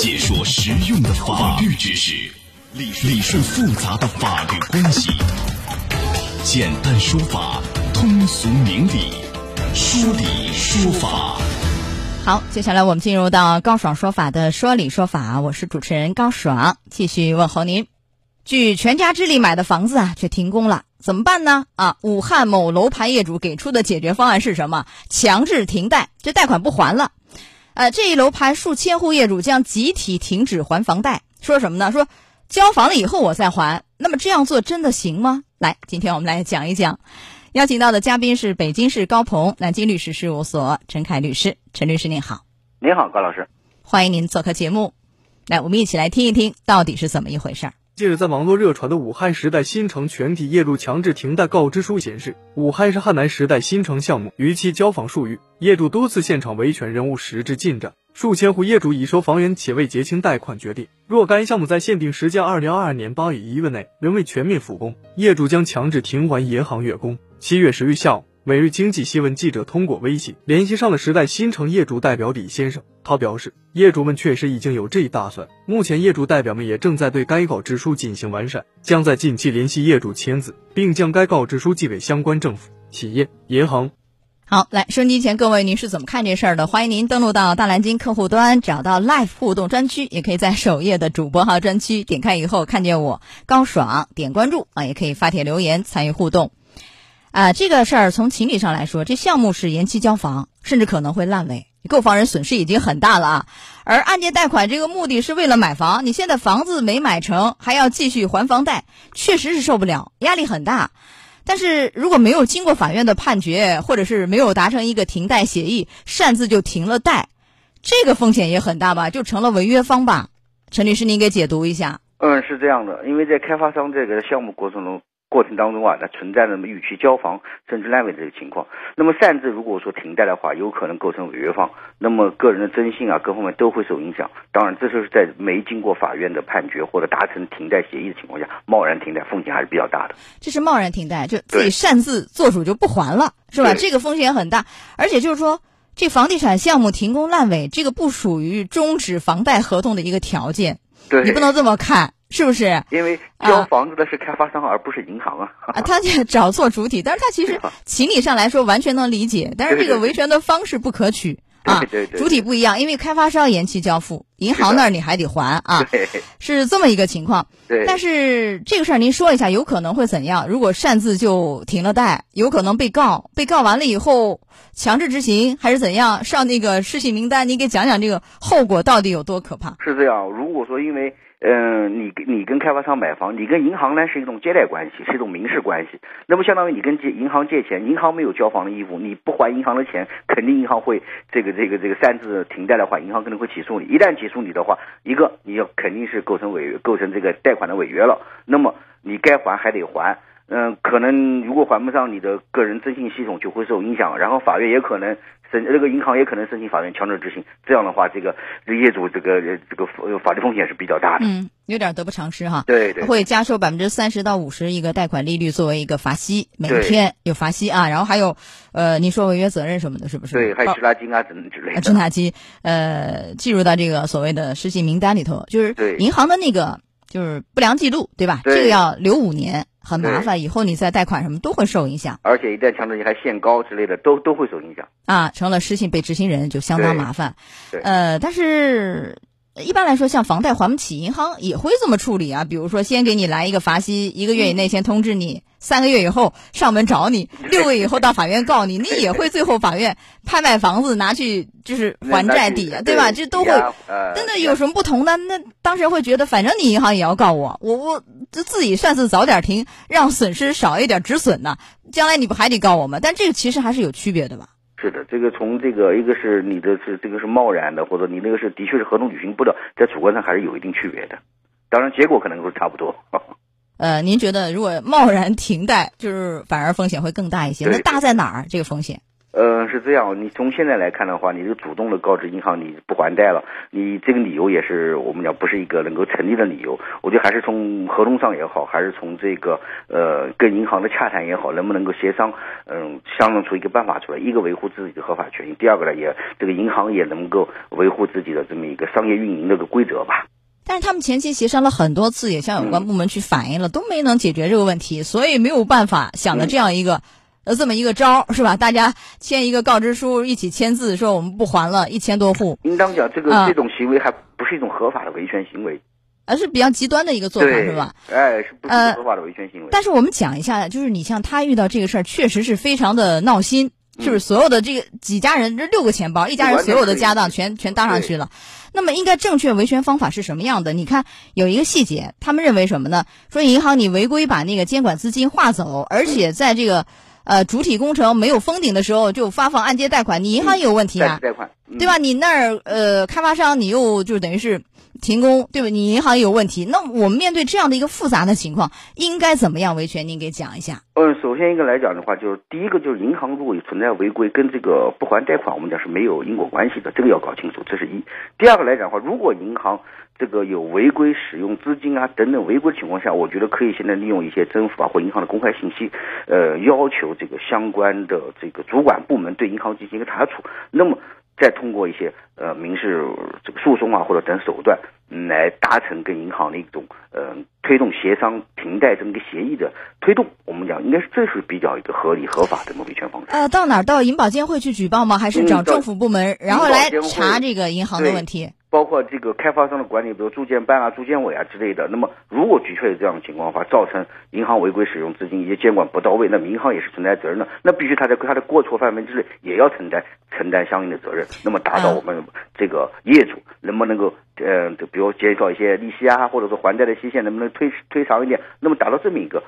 解说实用的法律知识，理理顺复杂的法律关系，简单说法，通俗明理，说理说法。好，接下来我们进入到高爽说法的说理说法，我是主持人高爽，继续问候您。据全家之力买的房子啊，却停工了，怎么办呢？啊，武汉某楼盘业主给出的解决方案是什么？强制停贷，这贷款不还了。呃，这一楼盘数千户业主将集体停止还房贷，说什么呢？说交房了以后我再还。那么这样做真的行吗？来，今天我们来讲一讲。邀请到的嘉宾是北京市高鹏南京律师事务所陈凯律师，陈律师您好。您好，高老师，欢迎您做客节目。来，我们一起来听一听到底是怎么一回事儿。近日，在网络热传的武汉时代新城全体业主强制停贷告知书显示，武汉市汉南时代新城项目逾期交房数逾，业主多次现场维权仍无实质进展，数千户业主已收房源且未结清贷款决定。若该项目在限定时间二零二二年八月一日内仍未全面复工，业主将强制停还银行月供。七月十日下午。每日经济新闻记者通过微信联系上了时代新城业主代表李先生，他表示，业主们确实已经有这一打算，目前业主代表们也正在对该告知书进行完善，将在近期联系业主签字，并将该告知书寄给相关政府、企业、银行。好，来收音机前各位，您是怎么看这事儿的？欢迎您登录到大蓝鲸客户端，找到 Live 互动专区，也可以在首页的主播号专区点开以后看见我高爽，点关注啊，也可以发帖留言参与互动。啊，这个事儿从情理上来说，这项目是延期交房，甚至可能会烂尾，购房人损失已经很大了啊。而按揭贷款这个目的是为了买房，你现在房子没买成，还要继续还房贷，确实是受不了，压力很大。但是如果没有经过法院的判决，或者是没有达成一个停贷协议，擅自就停了贷，这个风险也很大吧，就成了违约方吧？陈律师，您给解读一下。嗯，是这样的，因为在开发商这个项目过程中。过程当中啊，它存在那么逾期交房甚至烂尾的这个情况。那么擅自如果说停贷的话，有可能构成违约方，那么个人的征信啊各方面都会受影响。当然，这就是在没经过法院的判决或者达成停贷协议的情况下，贸然停贷风险还是比较大的。这是贸然停贷，就自己擅自做主就不还了，是吧？这个风险很大。而且就是说，这房地产项目停工烂尾，这个不属于终止房贷合同的一个条件。对，你不能这么看。是不是？因为交房子的是开发商，而不是银行啊！啊，他找错主体，但是他其实 情理上来说完全能理解，但是这个维权的方式不可取啊！主体不一样，因为开发商延期交付，银行那儿你还得还啊，对 是这么一个情况。对但是这个事儿您说一下，有可能会怎样？如果擅自就停了贷，有可能被告，被告完了以后强制执行还是怎样？上那个失信名单，你给讲讲这个后果到底有多可怕？是这样，如果说因为。嗯，你跟你跟开发商买房，你跟银行呢是一种借贷关系，是一种民事关系。那么相当于你跟借银行借钱，银行没有交房的义务，你不还银行的钱，肯定银行会这个这个这个擅自停贷的话，银行可能会起诉你。一旦起诉你的话，一个你要肯定是构成违约，构成这个贷款的违约了。那么你该还还得还。嗯，可能如果还不上，你的个人征信系统就会受影响，然后法院也可能申，这个银行也可能申请法院强制执行。这样的话，这个业主这个这个法律风险是比较大的。嗯，有点得不偿失哈。对对。会加收百分之三十到五十一个贷款利率作为一个罚息，每天有罚息啊。然后还有，呃，你说违约责任什么的，是不是？对，还有滞纳金啊等之类的。滞纳金，呃，计入到这个所谓的失信名单里头，就是银行的那个就是不良记录，对吧？这个要留五年。很麻烦，以后你再贷款什么都会受影响，而且一旦强制性还限高之类的，都都会受影响啊。成了失信被执行人就相当麻烦，呃，但是。一般来说，像房贷还不起，银行也会这么处理啊。比如说，先给你来一个罚息，一个月以内先通知你，三个月以后上门找你，六个月以后到法院告你，你也会最后法院拍卖房子拿去就是还债抵啊，对吧？这都会。真的有什么不同呢？那当事人会觉得，反正你银行也要告我，我我就自己算是早点停，让损失少一点止损呢。将来你不还得告我吗？但这个其实还是有区别的吧。是的，这个从这个一个是你的是这个是贸然的，或者你那个是的确是合同履行不了，在主观上还是有一定区别的。当然，结果可能会差不多。呃，您觉得如果贸然停贷，就是反而风险会更大一些？那大在哪儿？这个风险？呃，是这样，你从现在来看的话，你这个主动的告知银行你不还贷了，你这个理由也是我们讲不是一个能够成立的理由。我觉得还是从合同上也好，还是从这个呃跟银行的洽谈也好，能不能够协商，嗯，商量出一个办法出来，一个维护自己的合法权益，第二个呢，也这个银行也能够维护自己的这么一个商业运营的个规则吧。但是他们前期协商了很多次，也向有关部门去反映了，都没能解决这个问题，所以没有办法想的这样一个。呃，这么一个招是吧？大家签一个告知书，一起签字，说我们不还了，一千多户。应当讲，这个这种行为还不是一种合法的维权行为，而是比较极端的一个做法，是吧？哎，是不是合法的维权行为？但是我们讲一下，就是你像他遇到这个事儿，确实是非常的闹心，就是所有的这个几家人，这六个钱包，一家人所有的家当全全搭上去了。那么，应该正确维权方法是什么样的？你看有一个细节，他们认为什么呢？说银行你违规把那个监管资金划走，而且在这个。呃，主体工程没有封顶的时候就发放按揭贷款，你银行也有问题啊，贷款，对吧？你那儿呃，开发商你又就等于是停工，对吧？你银行也有问题。那我们面对这样的一个复杂的情况，应该怎么样维权？您给讲一下。嗯，首先一个来讲的话，就是第一个就是银行如果存在违规，跟这个不还贷款，我们讲是没有因果关系的，这个要搞清楚，这是一。第二个来讲的话，如果银行这个有违规使用资金啊等等违规情况下，我觉得可以现在利用一些政府啊或银行的公开信息，呃，要求这个相关的这个主管部门对银行进行一个查处，那么再通过一些呃民事这个诉讼啊或者等手段来达成跟银行的一种呃推动协商停贷这么一个协议的推动，我们讲应该是这是比较一个合理合法的维权方式。呃，到哪儿到银保监会去举报吗？还是找政府部门然后来查这个银行的问题？包括这个开发商的管理，比如住建办啊、住建委啊之类的。那么，如果的确有这样的情况的话，造成银行违规使用资金以及监管不到位，那么银行也是存在责任的。那必须他在他的过错范围之内，也要承担承担相应的责任。那么，达到我们这个业主能不能够，呃，比如减少一些利息啊，或者说还贷的期限能不能推推长一点？那么达到这么一个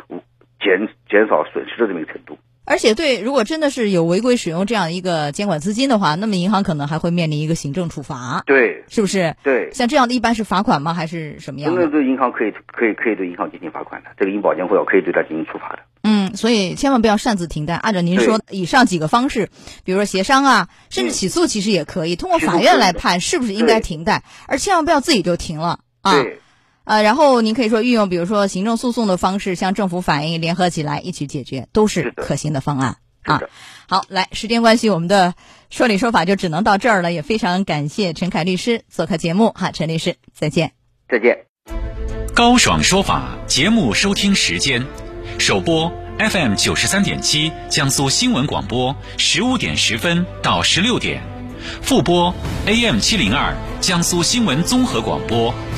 减减少损失的这么一个程度。而且，对，如果真的是有违规使用这样一个监管资金的话，那么银行可能还会面临一个行政处罚，对，是不是？对，像这样的一般是罚款吗？还是什么样的？那对银行可以可以可以对银行进行罚款的，这个银保监会可以对他进行处罚的。嗯，所以千万不要擅自停贷，按照您说以上几个方式，比如说协商啊，甚至起诉，其实也可以通过法院来判是不是应该停贷，而千万不要自己就停了啊。呃，然后您可以说运用，比如说行政诉讼的方式向政府反映，联合起来一起解决，都是可行的方案。啊，好，来，时间关系，我们的说理说法就只能到这儿了。也非常感谢陈凯律师做客节目，哈，陈律师，再见，再见。高爽说法节目收听时间：首播 FM 九十三点七，江苏新闻广播，十五点十分到十六点；复播 AM 七零二，江苏新闻综合广播，